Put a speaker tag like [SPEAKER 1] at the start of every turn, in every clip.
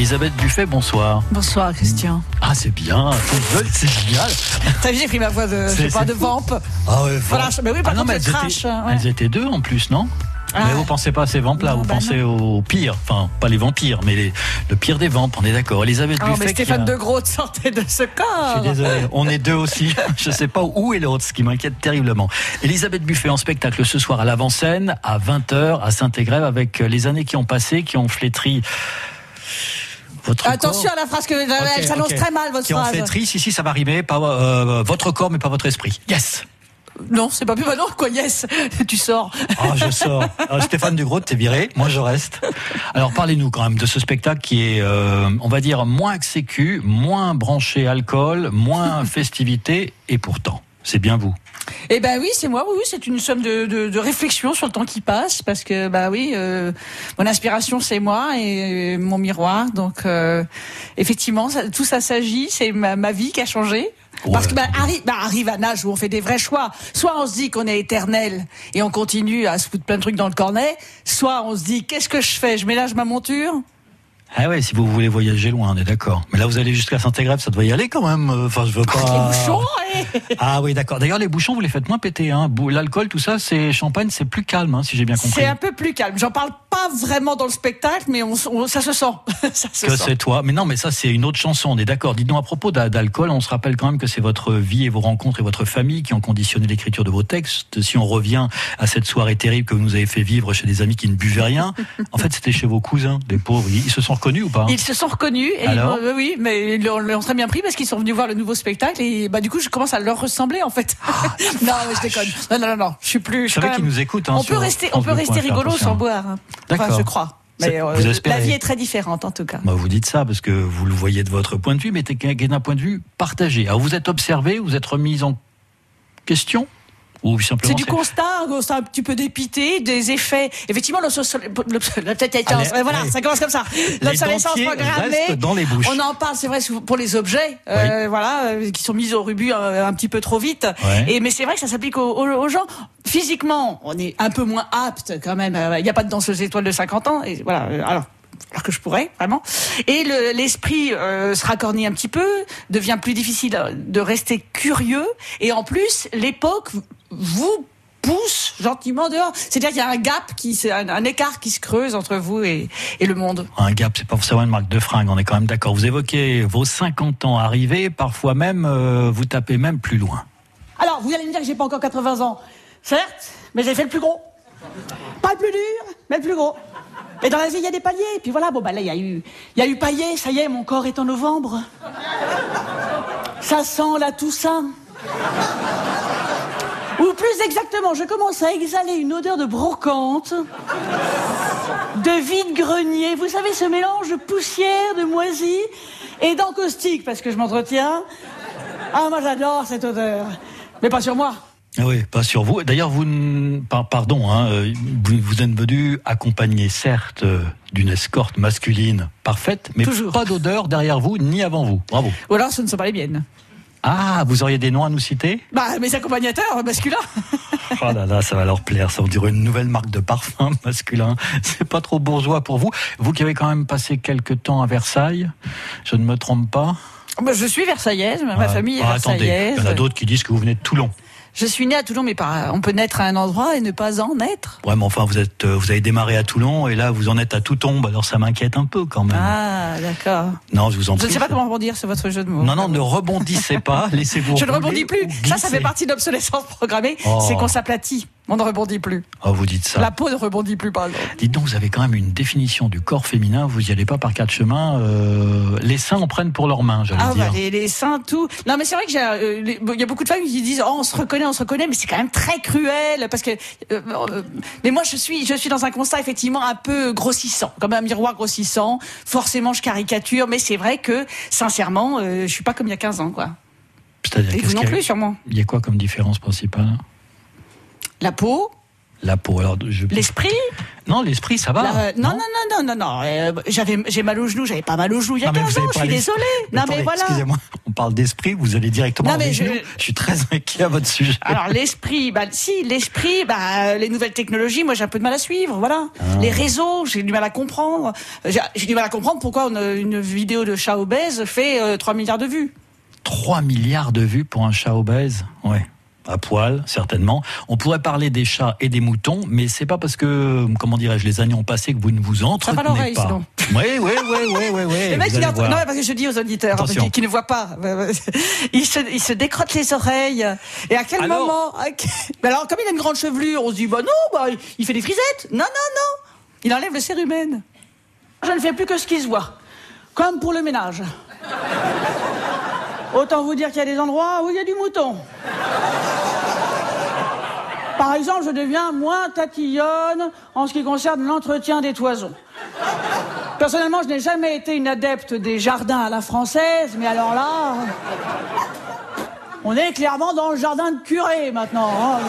[SPEAKER 1] Elisabeth Buffet, bonsoir.
[SPEAKER 2] Bonsoir Christian.
[SPEAKER 1] Ah c'est bien, c'est génial.
[SPEAKER 2] T'as vu, j'ai pris ma voix de, je sais pas, de vamp.
[SPEAKER 1] Ah ouais,
[SPEAKER 2] Voilà, mais oui, par
[SPEAKER 1] Ah non,
[SPEAKER 2] contre,
[SPEAKER 1] mais
[SPEAKER 2] le
[SPEAKER 1] elles,
[SPEAKER 2] crash,
[SPEAKER 1] étaient,
[SPEAKER 2] ouais.
[SPEAKER 1] elles étaient deux en plus, non
[SPEAKER 2] Ah.
[SPEAKER 1] Mais vous pensez pas à ces vampes là,
[SPEAKER 2] Non,
[SPEAKER 1] vous
[SPEAKER 2] bah
[SPEAKER 1] pensez aux pires, enfin pas les vampires, mais les- le pire des vampes, on est d'accord. Elisabeth
[SPEAKER 2] Oh,
[SPEAKER 1] Buffet.
[SPEAKER 2] mais Stéphane
[SPEAKER 1] a-
[SPEAKER 2] de Groot sortait de ce
[SPEAKER 1] Je
[SPEAKER 2] corps.
[SPEAKER 1] suis désolé, on est deux aussi. Je sais pas où est l'autre, ce qui m'inquiète terriblement. Elisabeth Buffet en spectacle ce soir à l'avant-scène, à 20h, à Saint-Égrève, avec les années qui ont passé, qui ont flétri votre
[SPEAKER 2] Attention
[SPEAKER 1] corps.
[SPEAKER 2] à la phrase que
[SPEAKER 1] Ok,
[SPEAKER 2] elle s'annonce très mal votre
[SPEAKER 1] Qui ont
[SPEAKER 2] phrase.
[SPEAKER 1] flétri, si, si, ça va rimer, pas euh, votre corps, mais pas votre esprit. Yes
[SPEAKER 2] Non, c'est pas plus maintenant quoi. Yes, tu sors.
[SPEAKER 1] Ah, je sors. Alors, Stéphane Dugroot, t'es viré. Moi, je reste. Alors, parlez-nous quand même de ce spectacle qui est, euh, on va dire, moins que sécu, moins branché alcool, moins festivité, et pourtant, c'est bien vous.
[SPEAKER 2] Eh ben oui, c'est moi. Oui, oui, c'est une somme de, de, de réflexion sur le temps qui passe, parce que bah oui, euh, mon inspiration c'est moi et mon miroir. Donc euh, effectivement, ça- tout ça s'agit. C'est ma, ma vie qui a changé. Parce que bah, arrive, bah, arrive un âge où on fait des vrais choix. Soit on se dit qu'on est éternel et on continue à se foutre plein de trucs dans le cornet. Soit on se dit qu'est-ce que je fais? Je ménage ma monture?
[SPEAKER 1] Ah ouais, si vous voulez voyager loin, on est d'accord. Mais là, vous allez jusqu'à Saint-Égrève, ça doit y aller quand même. Enfin, je veux pas.
[SPEAKER 2] Les bouchons eh
[SPEAKER 1] Ah oui, d'accord. D'ailleurs, les bouchons, vous les faites moins péter. Hein. L'alcool, tout ça, c'est champagne, c'est plus calme, hein, si j'ai bien compris.
[SPEAKER 2] C'est un peu plus calme. J'en parle pas vraiment dans le spectacle, mais on, on- ça se sent. ça se
[SPEAKER 1] que c'est toi. Mais non, mais ça, c'est une autre chanson, on est d'accord. Dites-nous à propos d'a- d'alcool, on se rappelle quand même que c'est votre vie et vos rencontres et votre famille qui ont conditionné l'écriture de vos textes. Si on revient à cette soirée terrible que vous nous avez fait vivre chez des amis qui ne buvaient rien, en fait, c'était chez vos cousins, des pauvres. Ils se sont reconnus ou pas
[SPEAKER 2] Ils se sont reconnus. Et
[SPEAKER 1] Alors
[SPEAKER 2] ils m'ont- oui, mais ils l'ont l'ont très bien pris parce qu'ils sont venus voir le nouveau spectacle et bah du coup je commence à leur ressembler en fait. non, mais je déconne. Non, non, non, non, je suis plus. Je quand
[SPEAKER 1] qu'ils nous écoutent. Hein,
[SPEAKER 2] on peut rester, on peut rester rigolo sans boire. hein. Enfin,
[SPEAKER 1] D'accord.
[SPEAKER 2] je crois. Mais euh, la vie est très différente en tout cas.
[SPEAKER 1] Bah, vous dites ça parce que vous le voyez de votre point de vue, mais c'est d'un point de vue partagé. Alors vous êtes observé, vous êtes remis en question?
[SPEAKER 2] C'est du constat, un constat un petit peu dépité, des effets. Effectivement, l'obsolescence,
[SPEAKER 1] Allez,
[SPEAKER 2] voilà, ça commence comme ça. L'obsolescence programmée.
[SPEAKER 1] dans les bouches.
[SPEAKER 2] On en parle, c'est vrai, pour les objets, euh, voilà, euh, qui sont mis au rubus euh, un petit peu trop vite.
[SPEAKER 1] Ouais.
[SPEAKER 2] Et mais c'est vrai que ça s'applique aux, gens. Physiquement, on est un peu moins apte quand même. Euh, Il n'y a pas de danseuse étoile de 50 ans. Et voilà. Alors. Alors que je pourrais, vraiment. Et le- l'esprit euh, se racornit un petit peu, devient plus difficile de rester curieux. Et en plus, l'époque vous pousse gentiment dehors. C'est-à-dire qu'il y a un gap, qui, c'est un, un écart qui se creuse entre vous et, et le monde.
[SPEAKER 1] Un gap, c'est pas forcément une marque de fringue, on est quand même d'accord. Vous évoquez vos 50 ans arrivés, parfois même, euh, vous tapez même plus loin.
[SPEAKER 2] Alors, vous allez me dire que j'ai pas encore 80 ans. Certes, mais j'ai fait le plus gros. Pas le plus dur, mais le plus gros. Et dans la vie, il y a des paliers. Et puis voilà, bon, bah là, il y a eu, il y a eu paillé, ça y est, mon corps est en novembre. Ça sent la Toussaint. Ou plus exactement, je commence à exhaler une odeur de brocante, de vide-grenier. Vous savez, ce mélange de poussière, de moisie et d'encaustique, parce que je m'entretiens. Ah, moi j'adore cette odeur. Mais pas sur moi.
[SPEAKER 1] Ah oui, pas sur vous. D'ailleurs, vous, pardon, hein, euh, vous, vous êtes venu accompagné, certes, euh, d'une escorte masculine parfaite, mais
[SPEAKER 2] Toujours.
[SPEAKER 1] pas d'odeur derrière vous ni avant vous. Bravo.
[SPEAKER 2] Ou alors ce ne sont pas les miennes.
[SPEAKER 1] Ah, vous auriez des noms à nous citer?
[SPEAKER 2] Bah, mes accompagnateurs masculins.
[SPEAKER 1] Oh là là, ça va leur plaire. Ça, on dirait une nouvelle marque de parfum masculin. C'est pas trop bourgeois pour vous. Vous qui avez quand même passé quelques temps à Versailles, je ne me trompe pas?
[SPEAKER 2] Bah, je suis versaillaise, ma
[SPEAKER 1] Ah,
[SPEAKER 2] famille est
[SPEAKER 1] ah, attendez,
[SPEAKER 2] versaillaise.
[SPEAKER 1] il y en a d'autres qui disent que vous venez de Toulon.
[SPEAKER 2] Je suis née à Toulon, mais pas. On peut naître à un endroit et ne pas en naître.
[SPEAKER 1] Ouais, mais enfin, vous êtes, euh, vous avez démarré à Toulon et là, vous en êtes à tout tombe. Alors, ça m'inquiète un peu quand même.
[SPEAKER 2] Ah, d'accord.
[SPEAKER 1] Non, je vous en
[SPEAKER 2] Je
[SPEAKER 1] prie.
[SPEAKER 2] ne sais pas comment rebondir sur votre jeu de mots.
[SPEAKER 1] Non, non, ne rebondissez pas. Laissez-vous.
[SPEAKER 2] Je ne rebondis plus. Ça, ça fait partie d'obsolescence programmée.
[SPEAKER 1] Oh.
[SPEAKER 2] C'est qu'on s'aplatit. On ne rebondit plus.
[SPEAKER 1] Oh, vous dites ça.
[SPEAKER 2] La peau ne rebondit plus, par exemple.
[SPEAKER 1] Dites donc, vous avez quand même une définition du corps féminin. Vous y allez pas par quatre chemins. euh, les seins en prennent pour leurs mains, j'allais
[SPEAKER 2] Ah,
[SPEAKER 1] dire.
[SPEAKER 2] bah, les, les seins, tout. Non, mais c'est vrai que euh, il y a beaucoup de femmes qui disent, oh, on se reconnaît, on se reconnaît, mais c'est quand même très cruel, parce que, euh, euh, mais moi, je suis, je suis dans un constat, effectivement, un peu grossissant, comme un miroir grossissant. Forcément, je caricature, mais c'est vrai que, sincèrement, euh, je suis pas comme il y a 15 ans, quoi.
[SPEAKER 1] C'est-à-dire,
[SPEAKER 2] vous non plus, sûrement.
[SPEAKER 1] Il y a quoi comme différence principale?
[SPEAKER 2] La peau,
[SPEAKER 1] La peau. Alors, je...
[SPEAKER 2] l'esprit?
[SPEAKER 1] Non, l'esprit, ça va.
[SPEAKER 2] la- euh, non, non, non, non, non, non. euh, j'avais, j'ai mal au genou, j'avais pas mal au genou il y a
[SPEAKER 1] Non, mais
[SPEAKER 2] 15
[SPEAKER 1] vous
[SPEAKER 2] ans, je suis désolée. Non, mais voilà.
[SPEAKER 1] Excusez-moi, on parle d'esprit, vous allez directement. Non, mais je... je... suis très inquiet à votre sujet.
[SPEAKER 2] Alors l'esprit, bah si, l'esprit, bah les nouvelles technologies, moi j'ai un peu de mal à suivre, voilà. Ah. Les réseaux, j'ai du mal à comprendre. J'ai du mal à comprendre pourquoi une vidéo de chat obèse fait 3 milliards de vues.
[SPEAKER 1] 3 milliards de vues pour un chat obèse, ouais à poil, certainement. On pourrait parler des chats et des moutons, mais c'est pas parce que, comment dirais-je, les années ont passé que vous ne vous entretenez pas. Ça pas. Oui, oui, oui, oui, oui, oui.
[SPEAKER 2] Le mec, il a... non, parce que je dis aux auditeurs qui, ne voient pas, il se, il se décrotte les oreilles. Et à quel moment Alors, comme il a une grande chevelure, on se dit, bah non, bah, il fait des frisettes. Non, non, non. Il enlève le cérumen. Je ne fais plus que ce qui se voit. Comme pour le ménage. Autant vous dire qu'il y a des endroits où il y a du mouton. Par exemple, je deviens moins tatillonne en ce qui concerne l'entretien des toisons. Personnellement, je n'ai jamais été une adepte des jardins à la française, mais alors là, on est clairement dans le jardin de curé maintenant. Hein.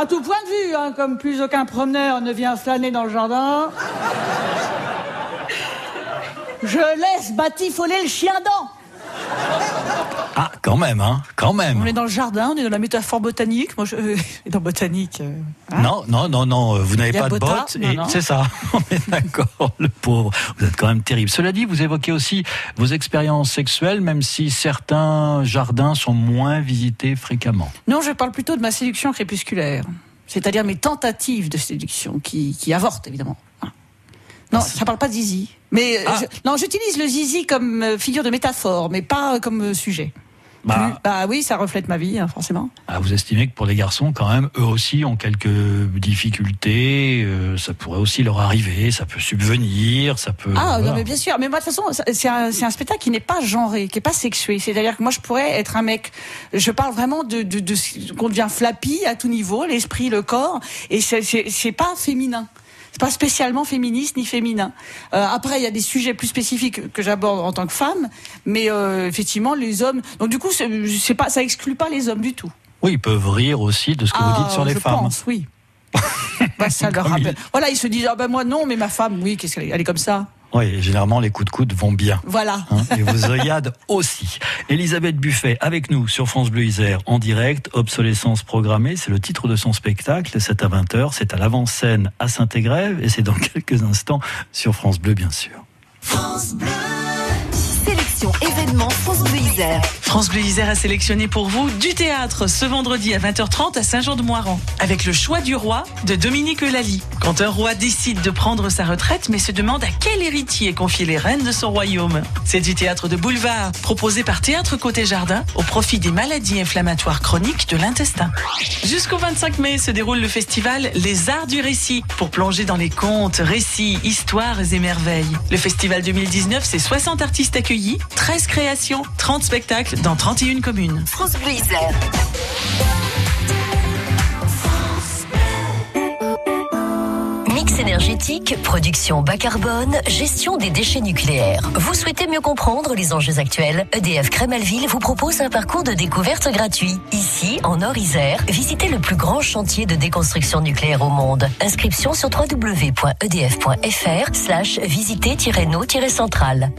[SPEAKER 2] À tout point de vue, hein, comme plus aucun promeneur ne vient flâner dans le jardin. Je laisse batifoler le chien dent.
[SPEAKER 1] Ah, quand même, hein, quand même.
[SPEAKER 2] On est dans le jardin, on est dans la métaphore botanique. Moi, je euh, dans botanique. Euh,
[SPEAKER 1] hein. non, non, non, non, euh, vous n'avez pas de bottes. C'est ça, on est d'accord, le pauvre. Vous êtes quand même terrible. Cela dit, vous évoquez aussi vos expériences sexuelles, même si certains jardins sont moins visités fréquemment.
[SPEAKER 2] Non, je parle plutôt de ma séduction crépusculaire. C'est-à-dire mes tentatives de séduction qui, qui avortent, évidemment. Non, ça parle pas de zizi. Mais ah. non, j'utilise le zizi comme euh, figure de métaphore, mais pas comme euh, sujet. Bah, bah, oui, ça reflète ma vie, hein, forcément.
[SPEAKER 1] Ah, vous estimez que pour les garçons, quand même, eux aussi ont quelques difficultés. Euh, ça pourrait aussi leur arriver, ça peut subvenir, ça peut.
[SPEAKER 2] Ah non, mais bien sûr. Mais moi, de toute façon, c'est un, un, spectacle qui n'est pas genré, qui n'est pas sexué. C'est-à-dire que moi, je pourrais être un mec. Je parle vraiment de, de, de qu'on devient flappy à tout niveau, l'esprit, le corps, et c'est pas féminin pas spécialement féministe ni féminin. Euh, après, il y a des sujets plus spécifiques que j'aborde en tant que femme, mais euh, effectivement, les hommes. Donc du coup, c'est pas, ça exclut pas les hommes du tout.
[SPEAKER 1] Oui, ils peuvent rire aussi de ce que vous dites sur ah, les
[SPEAKER 2] je
[SPEAKER 1] femmes.
[SPEAKER 2] Pense, oui. bah, ça leur rappelle. Voilà, ils se disent ah ben moi non, mais ma femme, oui, qu'est-ce qu'elle est comme ça.
[SPEAKER 1] Oui, généralement les coups de coude vont bien.
[SPEAKER 2] Voilà.
[SPEAKER 1] Hein, et vos œillades aussi. Elisabeth Buffet avec nous sur France Bleu Isère en direct. Obsolescence programmée, c'est le titre de son spectacle. C'est à 20h, c'est à l'avant-scène à Saint-Égrève et c'est dans quelques instants sur France Bleu bien sûr. France Bleu
[SPEAKER 3] événement France Bleu Isère. France Bleu a sélectionné pour vous du théâtre ce vendredi à 20h30 à Saint-Jean-de-Moiran avec le choix du roi de Dominique Eulalie. Quand un roi décide de prendre sa retraite mais se demande à quel héritier confier les rênes de son royaume. C'est du théâtre de boulevard proposé par Théâtre Côté Jardin au profit des maladies inflammatoires chroniques de l'intestin. Jusqu'au 25 mai se déroule le festival Les Arts du Récit pour plonger dans les contes, récits, histoires et merveilles. Le festival 2019, c'est 60 artistes accueillis 13 créations, 30 spectacles dans 31 communes. France Bleu Mix énergétique, production bas carbone, gestion des déchets nucléaires. Vous souhaitez mieux comprendre les enjeux actuels? EDF Crémalville vous propose un parcours de découverte gratuit. Ici, en Nord-Isère, visitez le plus grand chantier de déconstruction nucléaire au monde. Inscription sur www.edf.fr slash visiter-no-centrale.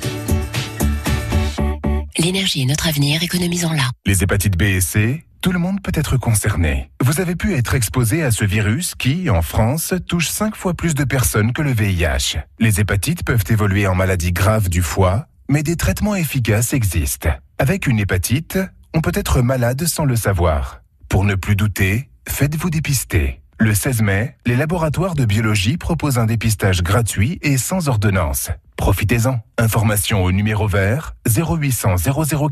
[SPEAKER 4] L'énergie est notre avenir, économisons-la.
[SPEAKER 5] Les hépatites B et C, tout le monde peut être concerné. Vous avez pu être exposé à ce virus qui, en France, touche 5 fois plus de personnes que le VIH. Les hépatites peuvent évoluer en maladies graves du foie, mais des traitements efficaces existent. Avec une hépatite, on peut être malade sans le savoir. Pour ne plus douter, faites-vous dépister. Le 16 mai, les laboratoires de biologie proposent un dépistage gratuit et sans ordonnance. Profitez-en. Information au numéro vert 0800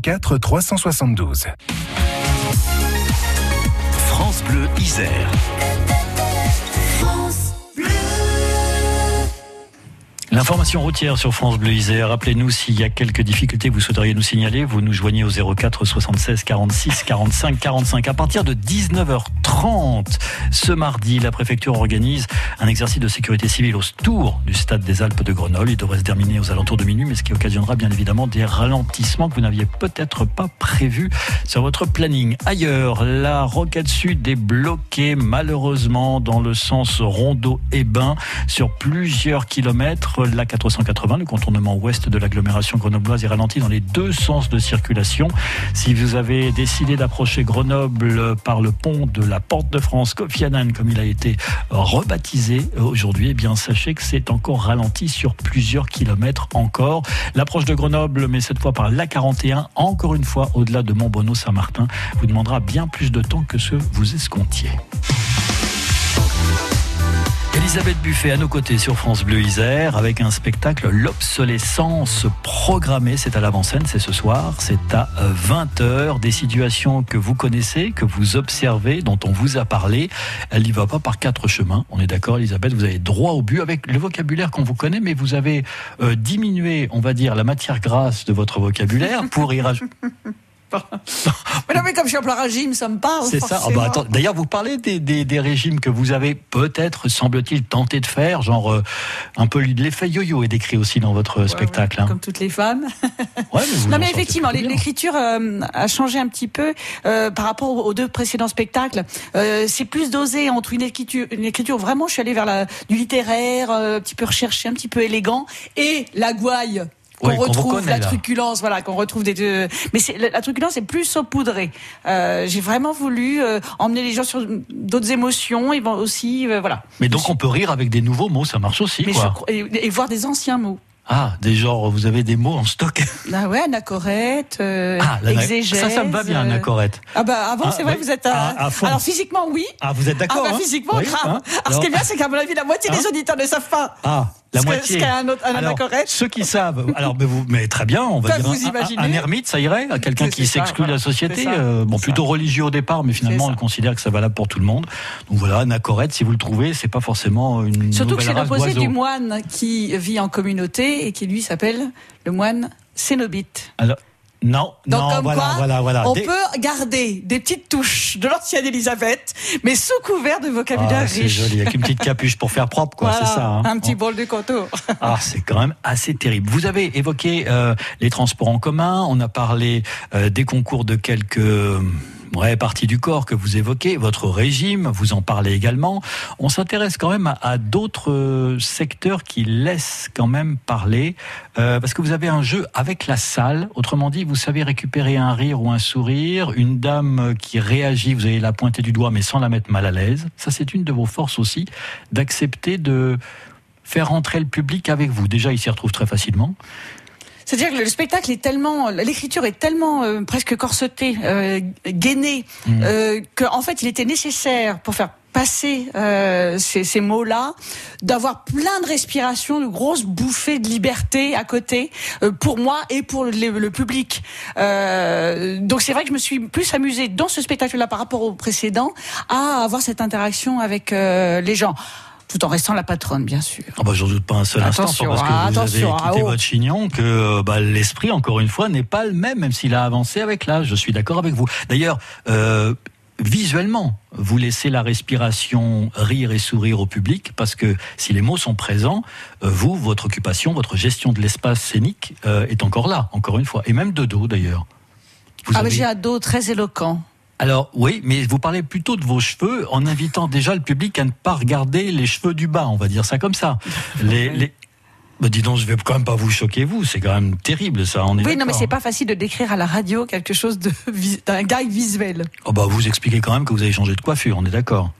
[SPEAKER 5] 004 372.
[SPEAKER 3] France Bleu Isère.
[SPEAKER 1] L'information routière sur France Bleu Isère. Rappelez-nous s'il y a quelques difficultés que vous souhaiteriez nous signaler. Vous nous joignez au 04 76 46 45 45. À partir de 19h30 ce mardi, la préfecture organise un exercice de sécurité civile au tour du stade des Alpes de Grenoble. Il devrait se terminer aux alentours de minuit, mais ce qui occasionnera bien évidemment des ralentissements que vous n'aviez peut-être pas prévus sur votre planning. Ailleurs, la rocade sud est bloquée malheureusement dans le sens Rondeau-Bain sur plusieurs kilomètres la 480, le contournement ouest de l'agglomération grenobloise est ralenti dans les deux sens de circulation. Si vous avez décidé d'approcher Grenoble par le pont de la Porte de France, Kofi Annan, comme il a été rebaptisé aujourd'hui, eh bien sachez que c'est encore ralenti sur plusieurs kilomètres encore. L'approche de Grenoble, mais cette fois par la 41, encore une fois au-delà de Montbonneau-Saint-Martin, vous demandera bien plus de temps que ce vous escomptiez. Elisabeth Buffet à nos côtés sur France Bleu Isère avec un spectacle L'obsolescence programmée. C'est à l'avant-scène, c'est ce soir, c'est à 20h. Des situations que vous connaissez, que vous observez, dont on vous a parlé. Elle n'y va pas par quatre chemins. On est d'accord, Elisabeth, vous avez droit au but avec le vocabulaire qu'on vous connaît, mais vous avez euh, diminué, on va dire, la matière grasse de votre vocabulaire pour y rajouter.
[SPEAKER 2] mais non, mais comme je suis en plein régime, ça me parle.
[SPEAKER 1] C'est ça. Oh, bah, D'ailleurs, vous parlez des, des, des, régimes que vous avez peut-être, semble-t-il, tenté de faire, genre euh, un peu l'effet yo-yo est décrit aussi dans votre
[SPEAKER 2] ouais,
[SPEAKER 1] spectacle.
[SPEAKER 2] Ouais,
[SPEAKER 1] hein.
[SPEAKER 2] Comme toutes les femmes.
[SPEAKER 1] Ouais, mais vous
[SPEAKER 2] non, mais effectivement, l'écriture euh, a changé un petit peu euh, par rapport aux deux précédents spectacles. Euh, c'est plus dosé entre une écriture, une écriture vraiment, je suis allée vers la, du littéraire, euh, un petit peu recherché, un petit peu élégant, et la gouaille qu'on
[SPEAKER 1] Ouais,
[SPEAKER 2] retrouve, la truculence, voilà, qu'on retrouve des deux. Mais la, truculence est plus saupoudrée. Euh, j'ai vraiment voulu euh, emmener les gens sur d'autres émotions et aussi, euh, voilà.
[SPEAKER 1] Mais donc on peut rire avec des nouveaux mots, ça marche aussi,
[SPEAKER 2] Mais
[SPEAKER 1] quoi.
[SPEAKER 2] je et, et voir des anciens mots.
[SPEAKER 1] Ah, des genres, vous avez des mots en stock.
[SPEAKER 2] Ah ouais, anacorette, euh,
[SPEAKER 1] Ah, la-
[SPEAKER 2] exégèse.
[SPEAKER 1] ça, ça me va bien,
[SPEAKER 2] euh,
[SPEAKER 1] Anacorette.
[SPEAKER 2] Ah bah avant,
[SPEAKER 1] Ah,
[SPEAKER 2] c'est vrai,
[SPEAKER 1] oui.
[SPEAKER 2] vous êtes à...
[SPEAKER 1] À- à fond.
[SPEAKER 2] Alors physiquement, oui.
[SPEAKER 1] Ah, vous êtes
[SPEAKER 2] Ah
[SPEAKER 1] d'accord
[SPEAKER 2] bah
[SPEAKER 1] hein
[SPEAKER 2] physiquement,
[SPEAKER 1] Oui,
[SPEAKER 2] grave.
[SPEAKER 1] hein
[SPEAKER 2] Alors, ce qui est bien, c'est qu'à mon avis, la moitié
[SPEAKER 1] Hein
[SPEAKER 2] des auditeurs ne savent pas.
[SPEAKER 1] Ah, la
[SPEAKER 2] Ce que-
[SPEAKER 1] moitié.
[SPEAKER 2] ce un autre- un
[SPEAKER 1] alors, ceux qui savent, alors mais vous, mais très bien, on va dire
[SPEAKER 2] vous
[SPEAKER 1] un- un, un ermite, ça irait, à quelqu'un qui s'exclut de la société, euh, bon plutôt
[SPEAKER 2] ça.
[SPEAKER 1] religieux au départ, mais finalement on considère que ça valable pour tout le monde. Donc voilà, Anacorette, si vous le trouvez, c'est pas forcément une
[SPEAKER 2] Surtout que c'est l'opposé du moine qui vit en communauté et qui lui s'appelle le moine cénobite.
[SPEAKER 1] Alors, non,
[SPEAKER 2] Donc
[SPEAKER 1] non,
[SPEAKER 2] comme
[SPEAKER 1] voilà,
[SPEAKER 2] quoi,
[SPEAKER 1] voilà, voilà.
[SPEAKER 2] on
[SPEAKER 1] Des-
[SPEAKER 2] peut garder des petites touches de l'ancienne Élisabeth, mais sous couvert de vocabulaire
[SPEAKER 1] Ah, c'est
[SPEAKER 2] riche.
[SPEAKER 1] joli, avec une petite capuche pour faire propre, quoi,
[SPEAKER 2] Voilà,
[SPEAKER 1] c'est ça. hein.
[SPEAKER 2] un petit
[SPEAKER 1] Oh.
[SPEAKER 2] bol de contour.
[SPEAKER 1] Ah, c'est quand même assez terrible. Vous avez évoqué euh, les transports en commun, on a parlé euh, des concours de quelques ouais, parties du corps que vous évoquez, votre régime, vous en parlez également. On s'intéresse quand même à, à d'autres euh, secteurs qui laissent quand même parler, euh, parce que vous avez un jeu avec la salle, autrement dit, vous savez récupérer un rire ou un sourire, une dame qui réagit, vous allez la pointer du doigt mais sans la mettre mal à l'aise. Ça, c'est une de vos forces aussi, d'accepter de faire rentrer le public avec vous. Déjà, il s'y retrouve très facilement.
[SPEAKER 2] C'est-à-dire que le spectacle est tellement, l'écriture est tellement euh, presque corsetée, euh, gainée,
[SPEAKER 1] Mm.
[SPEAKER 2] euh, qu'en fait, il était nécessaire pour faire passer euh, ces, ces mots-là, d'avoir plein de respiration, de grosses bouffées de liberté à côté, euh, pour moi et pour le, le public. Euh, donc c'est vrai que je me suis plus amusée dans ce spectacle-là par rapport au précédent à avoir cette interaction avec euh, les gens. Tout en restant la patronne, bien sûr.
[SPEAKER 1] Ah bah, j'en doute pas un seul
[SPEAKER 2] Attention,
[SPEAKER 1] instant, parce que vous
[SPEAKER 2] attention,
[SPEAKER 1] avez quitté
[SPEAKER 2] ah, oh.
[SPEAKER 1] votre chignon, que euh, bah, l'esprit, encore une fois, n'est pas le même, même s'il a avancé avec l'âge. Je suis d'accord avec vous. D'ailleurs, euh, visuellement, vous laissez la respiration rire et sourire au public, parce que si les mots sont présents, euh, vous, votre occupation, votre gestion de l'espace scénique euh, est encore là, encore une fois, et même de dos d'ailleurs. Vous
[SPEAKER 2] Ah, mais
[SPEAKER 1] avez-
[SPEAKER 2] j'ai un dos très éloquent.
[SPEAKER 1] Alors oui, mais vous parlez plutôt de vos cheveux en invitant déjà le public à ne pas regarder les cheveux du bas, on va dire ça comme ça. Les, les... Bah, dis donc, je vais quand même pas vous choquer vous, c'est quand même terrible ça. On est
[SPEAKER 2] Oui, non, mais c'est pas facile de décrire à la radio quelque chose d'un gag visuel.
[SPEAKER 1] Oh bah vous expliquez quand même que vous avez changé de coiffure, on est d'accord.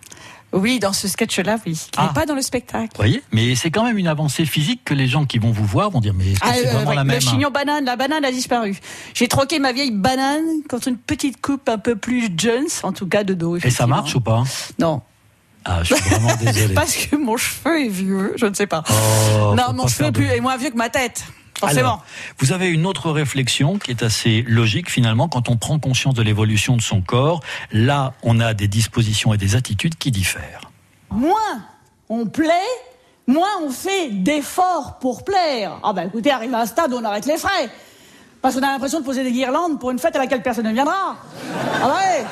[SPEAKER 2] Oui, dans ce sketch-là, oui, qui n'est
[SPEAKER 1] Ah.
[SPEAKER 2] pas dans le spectacle.
[SPEAKER 1] Vous voyez Mais c'est quand même une avancée physique que les gens qui vont vous voir vont dire mais
[SPEAKER 2] Ah,
[SPEAKER 1] c'est
[SPEAKER 2] euh,
[SPEAKER 1] vraiment
[SPEAKER 2] ouais,
[SPEAKER 1] la même
[SPEAKER 2] le
[SPEAKER 1] hein
[SPEAKER 2] chignon banane, la banane a disparu. J'ai troqué ma vieille banane contre une petite coupe un peu plus Jones, en tout cas de dos.
[SPEAKER 1] Et ça marche ou pas?
[SPEAKER 2] Non,
[SPEAKER 1] Ah, je suis vraiment désolé.
[SPEAKER 2] parce que mon cheveu est vieux, je ne sais pas.
[SPEAKER 1] Oh,
[SPEAKER 2] non, mon cheveu est,
[SPEAKER 1] de-
[SPEAKER 2] est moins vieux que ma tête, forcément.
[SPEAKER 1] Alors, vous avez une autre réflexion qui est assez logique finalement quand on prend conscience de l'évolution de son corps. Là, on a des dispositions et des attitudes qui diffèrent.
[SPEAKER 2] moins on plaît, moins on fait d'efforts pour plaire. Ah ben écoutez, arrive à un stade où on arrête les frais. Parce qu'on a l'impression de poser des guirlandes pour une fête à laquelle personne ne viendra. Ah ouais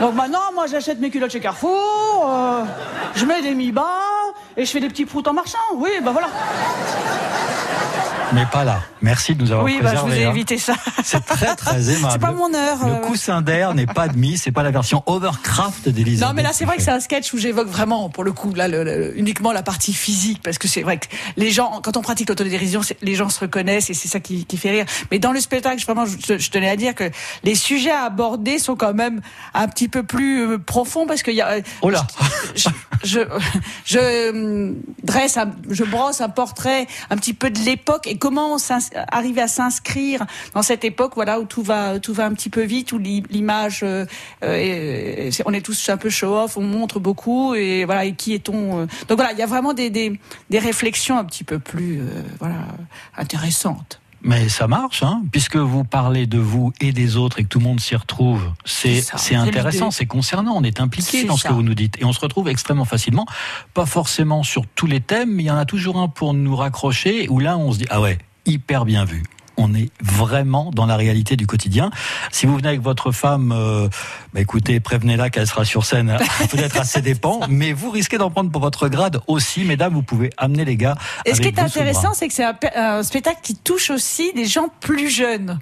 [SPEAKER 2] Donc maintenant, moi j'achète mes culottes chez Carrefour, euh, je mets des mi-bas et je fais des petits proutes en marchant. Oui, ben voilà.
[SPEAKER 1] Mais pas là. Merci de nous avoir
[SPEAKER 2] Oui, bah, je vous
[SPEAKER 1] préservé.
[SPEAKER 2] ai
[SPEAKER 1] hein.
[SPEAKER 2] évité ça.
[SPEAKER 1] C'est très très aimable.
[SPEAKER 2] C'est pas mon heure.
[SPEAKER 1] Le
[SPEAKER 2] euh,
[SPEAKER 1] coussin d'air n'est pas admis, c'est pas la version Overcraft d'Elisabeth.
[SPEAKER 2] Non, mais là, c'est vrai que c'est un sketch où j'évoque vraiment, pour le coup, là, le- le- uniquement la partie physique, parce que c'est vrai que les gens, quand on pratique l'autodérision, les gens se reconnaissent et c'est ça qui, qui fait rire. Mais dans le spectacle, vraiment, je, je tenais à dire que les sujets à aborder sont quand même un petit peu plus euh, profonds, parce qu'il y a. euh,
[SPEAKER 1] Oh là
[SPEAKER 2] je, je, je, euh, dresse, un- je brosse un portrait un petit peu de l'époque et comment on s'ins- arriver à s'inscrire dans cette époque, voilà, où tout va, tout va un petit peu vite, où l'i- l'image, euh, euh, on est tous un peu show-off, on montre beaucoup et voilà, et qui est-on euh. Donc voilà, il y a vraiment des, des, des réflexions un petit peu plus, euh, voilà, intéressantes.
[SPEAKER 1] Mais ça marche, hein, puisque vous parlez de vous et des autres et que tout le monde s'y retrouve. C'est intéressant, c'est concernant, on est impliqué dans ce
[SPEAKER 2] ça.
[SPEAKER 1] que vous nous dites. Et on se retrouve extrêmement facilement, pas forcément sur tous les thèmes, mais il y en a toujours un pour nous raccrocher, où là on se dit, ah ouais, hyper bien vu. On est vraiment dans la réalité du quotidien. Si vous venez avec votre femme, euh, bah écoutez, prévenez-la qu'elle sera sur scène, peut-être à ses dépens, mais vous risquez d'en prendre pour votre grade aussi, mesdames. Vous pouvez amener les gars.
[SPEAKER 2] Et ce qui est intéressant, c'est que c'est un, un spectacle qui touche aussi des gens plus jeunes.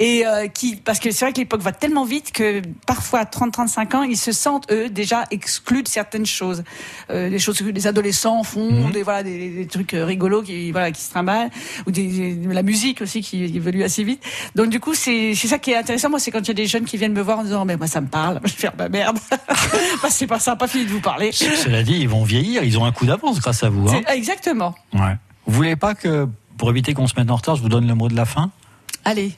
[SPEAKER 2] Et euh, qui, parce que c'est vrai que l'époque va tellement vite que parfois à 30-35 ans, ils se sentent eux déjà exclus de certaines choses, euh, des choses que les adolescents font,
[SPEAKER 1] Mhm.
[SPEAKER 2] des voilà des, des trucs euh, rigolos qui voilà qui se trimballent, ou des, de la musique aussi qui évolue assez vite. Donc du coup c'est c'est ça qui est intéressant. Moi c'est quand il y a des jeunes qui viennent me voir en disant mais moi ça me parle, je faire ma merde. bah, c'est pas ça, pas fini de vous parler.
[SPEAKER 1] Cela dit, ils vont vieillir, ils ont un coup d'avance grâce à vous. Hein.
[SPEAKER 2] C'est- Exactement.
[SPEAKER 1] Ouais. Vous voulez pas que, pour éviter qu'on se mette en retard, je vous donne le mot de la fin?
[SPEAKER 2] Allez.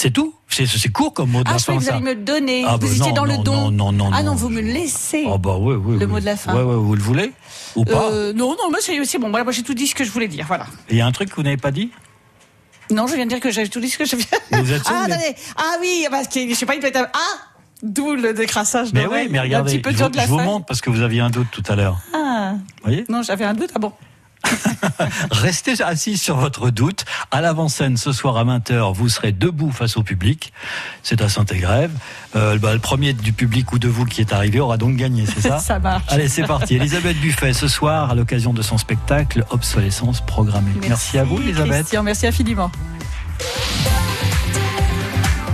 [SPEAKER 1] C'est tout C'est court comme mot de
[SPEAKER 2] Ah,
[SPEAKER 1] la
[SPEAKER 2] je
[SPEAKER 1] fin,
[SPEAKER 2] croyais que vous
[SPEAKER 1] ça.
[SPEAKER 2] alliez me le donner.
[SPEAKER 1] Ah,
[SPEAKER 2] vous
[SPEAKER 1] bah,
[SPEAKER 2] étiez
[SPEAKER 1] non,
[SPEAKER 2] dans le don.
[SPEAKER 1] non, non, non,
[SPEAKER 2] ah non, vous me le laissez.
[SPEAKER 1] Ah bah oui, oui.
[SPEAKER 2] Le
[SPEAKER 1] oui.
[SPEAKER 2] mot de la fin.
[SPEAKER 1] Ouais, ouais, vous le voulez Ou pas
[SPEAKER 2] Euh, non, non, c'est bon. Voilà, moi j'ai tout dit ce que je voulais dire. Voilà.
[SPEAKER 1] Il y a un truc que vous n'avez pas dit
[SPEAKER 2] Non, je viens de dire que j'avais tout dit ce que je viens.
[SPEAKER 1] Vous êtes sûr,
[SPEAKER 2] ah, attendez. Ah oui, parce que je sais pas, il peut être. Ah D'où le décrassage
[SPEAKER 1] Mais oui, mais
[SPEAKER 2] Un
[SPEAKER 1] regardez,
[SPEAKER 2] petit peu
[SPEAKER 1] je,
[SPEAKER 2] de la
[SPEAKER 1] je vous montre parce que vous aviez un doute tout à l'heure.
[SPEAKER 2] Ah,
[SPEAKER 1] Vous voyez
[SPEAKER 2] non, j'avais un doute. Ah bon.
[SPEAKER 1] Restez assis sur votre doute. À l'avant-scène, ce soir à 20h, vous serez debout face au public. C'est à Saint-Égrève. Euh, bah, le premier du public ou de vous qui est arrivé aura donc gagné, c'est ça
[SPEAKER 2] Ça marche.
[SPEAKER 1] Allez, c'est parti. Elisabeth Buffet, ce soir, à l'occasion de son spectacle Obsolescence programmée. Merci, à vous, Elisabeth.
[SPEAKER 2] Christian, merci infiniment.